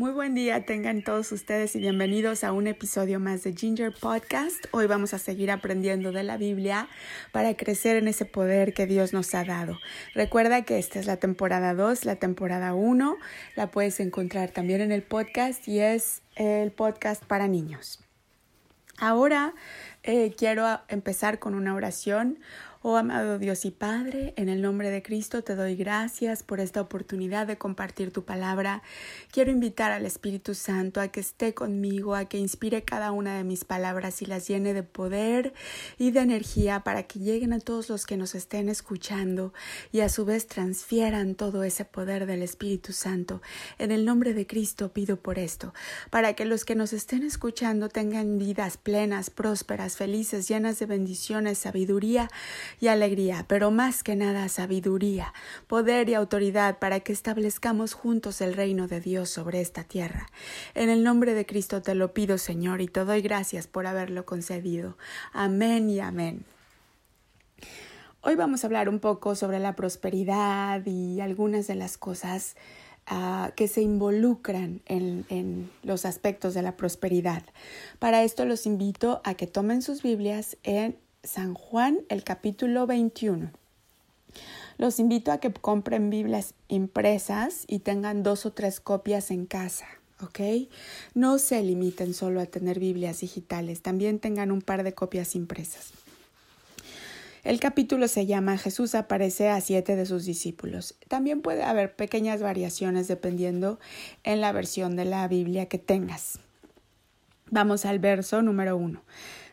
Muy buen día tengan todos ustedes y bienvenidos a un episodio más de Ginger Podcast. Hoy vamos a seguir aprendiendo de la Biblia para crecer en ese poder que Dios nos ha dado. Recuerda que esta es la temporada 2, la temporada 1. La puedes encontrar también en el podcast y es el podcast para niños. Ahora eh, quiero empezar con una oración. Oh amado Dios y Padre, en el nombre de Cristo te doy gracias por esta oportunidad de compartir tu palabra. Quiero invitar al Espíritu Santo a que esté conmigo, a que inspire cada una de mis palabras y las llene de poder y de energía para que lleguen a todos los que nos estén escuchando y a su vez transfieran todo ese poder del Espíritu Santo. En el nombre de Cristo pido por esto, para que los que nos estén escuchando tengan vidas plenas, prósperas, felices, llenas de bendiciones, sabiduría, y alegría, pero más que nada sabiduría, poder y autoridad para que establezcamos juntos el reino de Dios sobre esta tierra. En el nombre de Cristo te lo pido, Señor, y te doy gracias por haberlo concedido. Amén y amén. Hoy vamos a hablar un poco sobre la prosperidad y algunas de las cosas uh, que se involucran en, en, los aspectos de la prosperidad. Para esto los invito a que tomen sus Biblias en San Juan, el capítulo 21. Los invito a que compren Biblias impresas y tengan dos o tres copias en casa. ¿ok? No se limiten solo a tener Biblias digitales, también tengan un par de copias impresas. El capítulo se llama Jesús aparece a siete de sus discípulos. También puede haber pequeñas variaciones dependiendo en la versión de la Biblia que tengas. Vamos al verso número uno.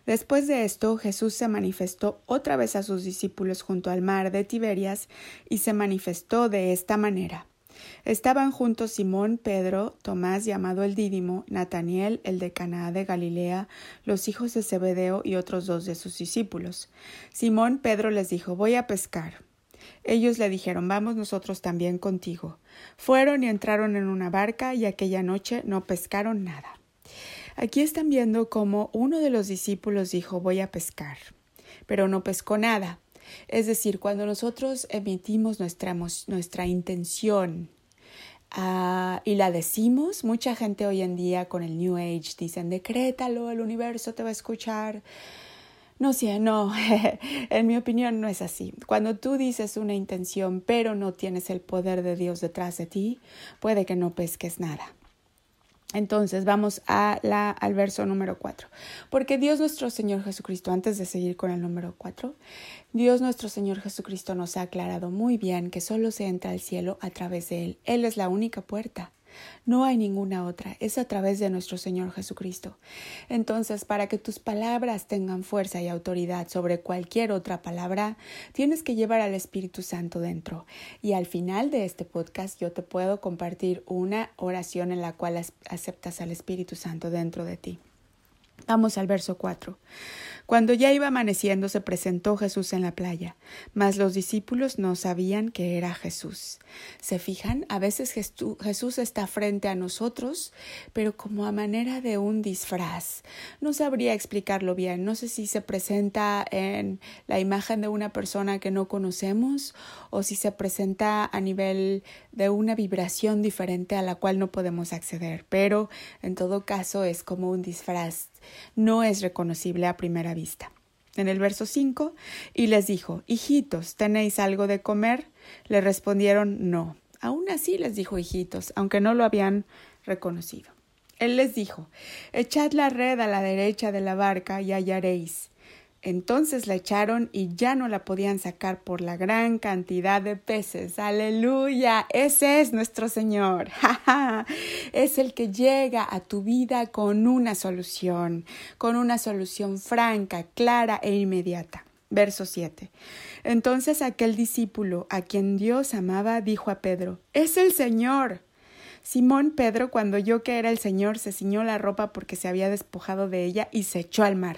Después de esto, Jesús se manifestó otra vez a sus discípulos junto al mar de Tiberias y se manifestó de esta manera. Estaban juntos Simón, Pedro, Tomás llamado el Dídimo, Nataniel, el de Caná de Galilea, los hijos de Zebedeo y otros dos de sus discípulos. Simón Pedro les dijo Voy a pescar. Ellos le dijeron Vamos nosotros también contigo. Fueron y entraron en una barca y aquella noche no pescaron nada. Aquí están viendo cómo uno de los discípulos dijo voy a pescar, pero no pescó nada. Es decir, cuando nosotros emitimos nuestra, nuestra intención uh, y la decimos, mucha gente hoy en día con el New Age dicen decrétalo, el universo te va a escuchar. No sé, no, en mi opinión no es así. Cuando tú dices una intención pero no tienes el poder de Dios detrás de ti, puede que no pesques nada. Entonces vamos a la, al verso número 4. Porque Dios nuestro Señor Jesucristo, antes de seguir con el número 4, Dios nuestro Señor Jesucristo nos ha aclarado muy bien que solo se entra al cielo a través de Él. Él es la única puerta. No hay ninguna otra, es a través de nuestro Señor Jesucristo. Entonces, para que tus palabras tengan fuerza y autoridad sobre cualquier otra palabra, tienes que llevar al Espíritu Santo dentro. Y al final de este podcast yo te puedo compartir una oración en la cual aceptas al Espíritu Santo dentro de ti. Vamos al verso 4. Cuando ya iba amaneciendo se presentó Jesús en la playa, mas los discípulos no sabían que era Jesús. ¿Se fijan? A veces Jesús está frente a nosotros, pero como a manera de un disfraz. No sabría explicarlo bien. No sé si se presenta en la imagen de una persona que no conocemos o si se presenta a nivel de una vibración diferente a la cual no podemos acceder, pero en todo caso es como un disfraz no es reconocible a primera vista. En el verso 5, y les dijo, Hijitos, ¿tenéis algo de comer? Le respondieron, No. Aún así les dijo hijitos, aunque no lo habían reconocido. Él les dijo, Echad la red a la derecha de la barca y hallaréis. Entonces la echaron y ya no la podían sacar por la gran cantidad de peces. Aleluya. Ese es nuestro Señor. es el que llega a tu vida con una solución, con una solución franca, clara e inmediata. Verso 7. Entonces aquel discípulo a quien Dios amaba dijo a Pedro, Es el Señor. Simón Pedro, cuando oyó que era el Señor, se ciñó la ropa porque se había despojado de ella y se echó al mar.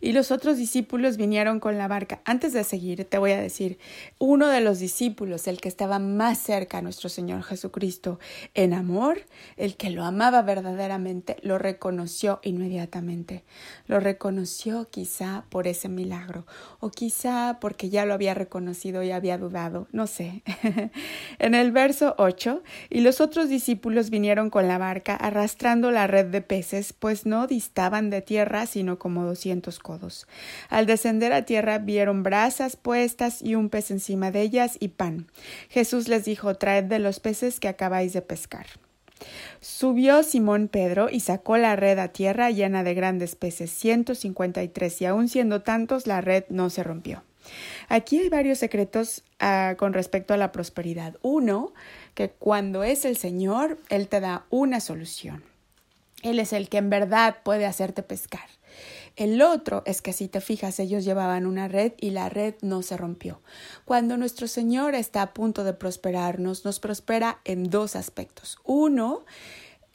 Y los otros discípulos vinieron con la barca. Antes de seguir, te voy a decir, uno de los discípulos, el que estaba más cerca a nuestro Señor Jesucristo en amor, el que lo amaba verdaderamente, lo reconoció inmediatamente. Lo reconoció quizá por ese milagro o quizá porque ya lo había reconocido y había dudado, no sé. en el verso 8, y los otros discípulos vinieron con la barca arrastrando la red de peces, pues no distaban de tierra sino como doscientos Al descender a tierra vieron brasas puestas y un pez encima de ellas y pan. Jesús les dijo Traed de los peces que acabáis de pescar. Subió Simón Pedro y sacó la red a tierra llena de grandes peces, ciento cincuenta y tres, y aun siendo tantos, la red no se rompió. Aquí hay varios secretos uh, con respecto a la prosperidad. Uno, que cuando es el Señor, Él te da una solución. Él es el que en verdad puede hacerte pescar. El otro es que si te fijas, ellos llevaban una red y la red no se rompió. Cuando nuestro Señor está a punto de prosperarnos, nos prospera en dos aspectos. Uno,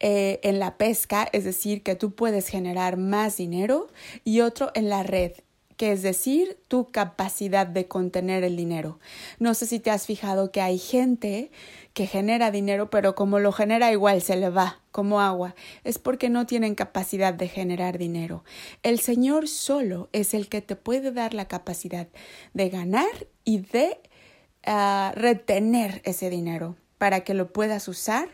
eh, en la pesca, es decir, que tú puedes generar más dinero, y otro en la red, que es decir, tu capacidad de contener el dinero. No sé si te has fijado que hay gente que genera dinero, pero como lo genera igual se le va como agua, es porque no tienen capacidad de generar dinero. El Señor solo es el que te puede dar la capacidad de ganar y de uh, retener ese dinero para que lo puedas usar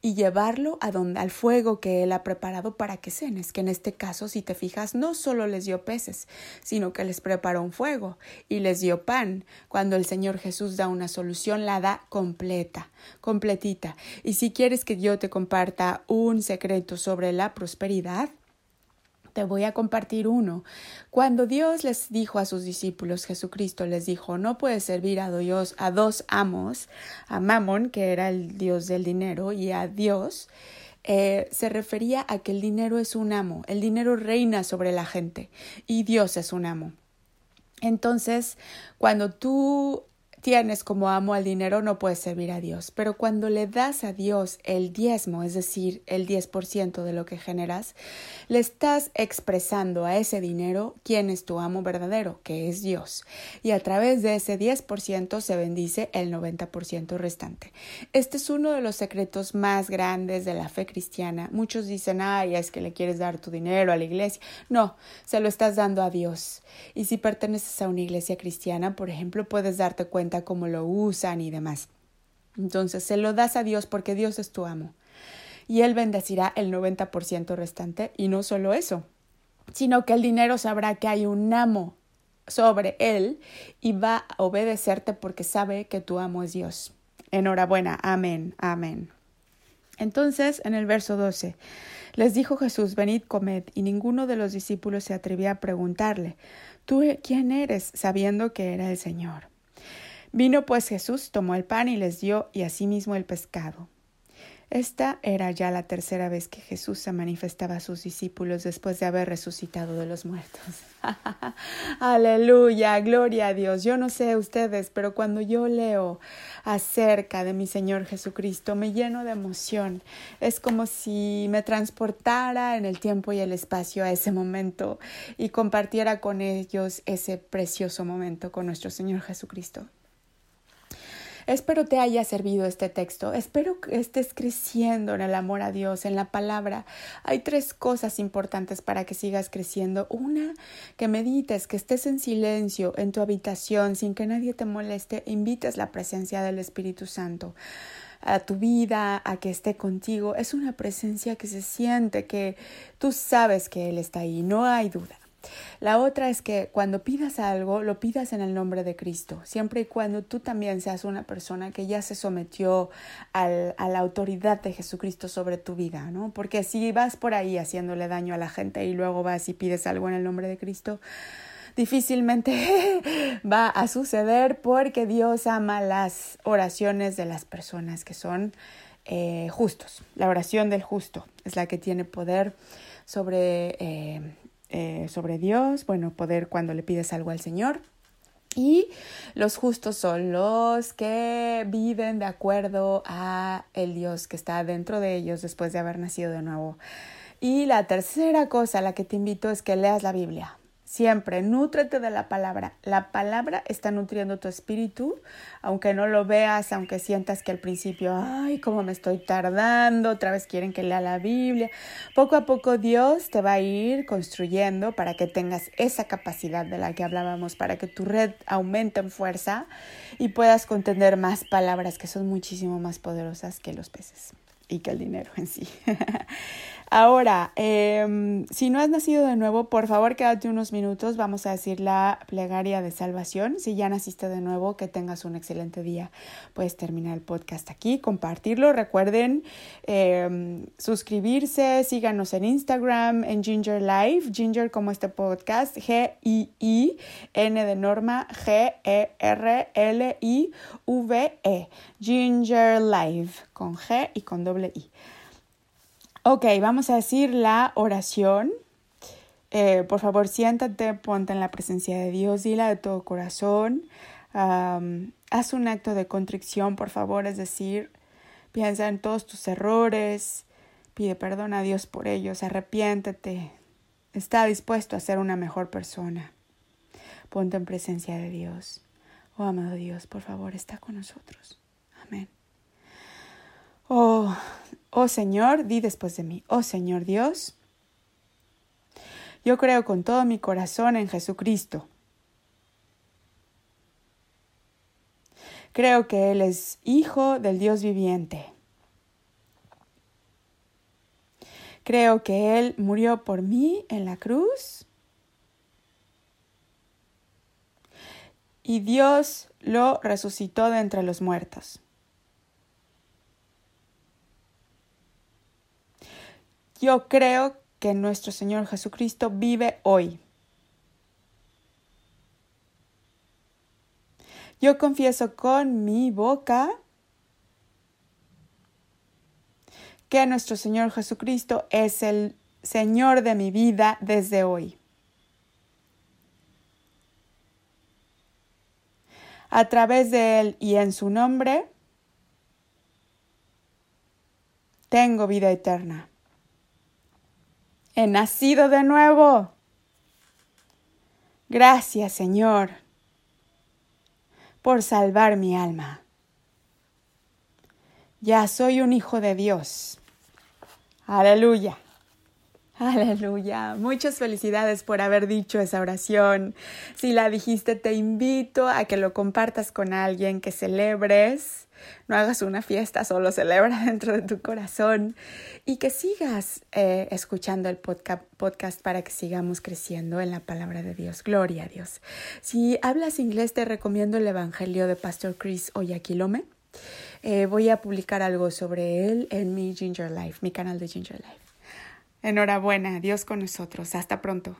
y llevarlo a donde, al fuego que él ha preparado para que cenes, que en este caso, si te fijas, no solo les dio peces, sino que les preparó un fuego y les dio pan. Cuando el Señor Jesús da una solución, la da completa, completita. Y si quieres que yo te comparta un secreto sobre la prosperidad, te voy a compartir uno. Cuando Dios les dijo a sus discípulos, Jesucristo les dijo, no puedes servir a Dios a dos amos, a Mamón, que era el Dios del dinero, y a Dios, eh, se refería a que el dinero es un amo, el dinero reina sobre la gente y Dios es un amo. Entonces, cuando tú tienes como amo al dinero, no puedes servir a Dios. Pero cuando le das a Dios el diezmo, es decir, el 10% de lo que generas, le estás expresando a ese dinero quién es tu amo verdadero, que es Dios. Y a través de ese 10% se bendice el 90% restante. Este es uno de los secretos más grandes de la fe cristiana. Muchos dicen, ay, es que le quieres dar tu dinero a la iglesia. No, se lo estás dando a Dios. Y si perteneces a una iglesia cristiana, por ejemplo, puedes darte cuenta cómo lo usan y demás. Entonces se lo das a Dios porque Dios es tu amo. Y Él bendecirá el 90% restante. Y no solo eso, sino que el dinero sabrá que hay un amo sobre Él y va a obedecerte porque sabe que tu amo es Dios. Enhorabuena. Amén. Amén. Entonces, en el verso 12, les dijo Jesús, venid, comed, y ninguno de los discípulos se atrevía a preguntarle, ¿tú quién eres? sabiendo que era el Señor. Vino pues Jesús, tomó el pan y les dio, y asimismo el pescado. Esta era ya la tercera vez que Jesús se manifestaba a sus discípulos después de haber resucitado de los muertos. Aleluya, gloria a Dios. Yo no sé ustedes, pero cuando yo leo acerca de mi Señor Jesucristo, me lleno de emoción. Es como si me transportara en el tiempo y el espacio a ese momento y compartiera con ellos ese precioso momento con nuestro Señor Jesucristo. Espero te haya servido este texto. Espero que estés creciendo en el amor a Dios, en la palabra. Hay tres cosas importantes para que sigas creciendo. Una, que medites, que estés en silencio en tu habitación sin que nadie te moleste. Invites la presencia del Espíritu Santo a tu vida, a que esté contigo. Es una presencia que se siente, que tú sabes que Él está ahí, no hay duda. La otra es que cuando pidas algo, lo pidas en el nombre de Cristo, siempre y cuando tú también seas una persona que ya se sometió al, a la autoridad de Jesucristo sobre tu vida, ¿no? Porque si vas por ahí haciéndole daño a la gente y luego vas y pides algo en el nombre de Cristo, difícilmente va a suceder porque Dios ama las oraciones de las personas que son eh, justos. La oración del justo es la que tiene poder sobre eh, eh, sobre Dios, bueno, poder cuando le pides algo al Señor. Y los justos son los que viven de acuerdo a el Dios que está dentro de ellos después de haber nacido de nuevo. Y la tercera cosa a la que te invito es que leas la Biblia. Siempre, nútrete de la palabra. La palabra está nutriendo tu espíritu, aunque no lo veas, aunque sientas que al principio, ay, cómo me estoy tardando, otra vez quieren que lea la Biblia. Poco a poco Dios te va a ir construyendo para que tengas esa capacidad de la que hablábamos, para que tu red aumente en fuerza y puedas contener más palabras que son muchísimo más poderosas que los peces y que el dinero en sí. Ahora, eh, si no has nacido de nuevo, por favor quédate unos minutos, vamos a decir la plegaria de salvación. Si ya naciste de nuevo, que tengas un excelente día. Puedes terminar el podcast aquí, compartirlo. Recuerden eh, suscribirse, síganos en Instagram, en Ginger Live, Ginger como este podcast, G-I-I-N de Norma, G-E-R-L-I-V-E, -E, Ginger Live, con G y con doble I. Ok, vamos a decir la oración. Eh, por favor, siéntate, ponte en la presencia de Dios, dila de todo corazón. haz un acto de contrición, por favor, es decir, piensa en todos tus errores, pide perdón a Dios por ellos, arrepiéntete, está dispuesto a ser una mejor persona. Ponte en presencia de Dios. Oh, amado Dios, por favor, está con nosotros. Amén. Oh, oh Señor, di después de mí, oh Señor Dios, yo creo con todo mi corazón en Jesucristo. Creo que Él es Hijo del Dios viviente. Creo que Él murió por mí en la cruz. Y Dios lo resucitó de entre los muertos. Yo creo que nuestro Señor Jesucristo vive hoy. Yo confieso con mi boca que nuestro Señor Jesucristo es el Señor de mi vida desde hoy. A través de Él y en su nombre, tengo vida eterna he nacido de nuevo. Gracias, Señor, por salvar mi alma. Ya soy un hijo de Dios. Aleluya. Aleluya. Muchas felicidades por haber dicho esa oración. Si la dijiste, te invito a que lo compartas con alguien, que celebres no hagas una fiesta, solo celebra dentro de tu corazón y que sigas eh, escuchando el podcast, podcast para que sigamos creciendo en la palabra de Dios. Gloria a Dios. Si hablas inglés, te recomiendo el Evangelio de Pastor Chris Oyaquilome. Eh, voy a publicar algo sobre él en mi Ginger Life, mi canal de Ginger Life. Enhorabuena, Dios con nosotros. Hasta pronto.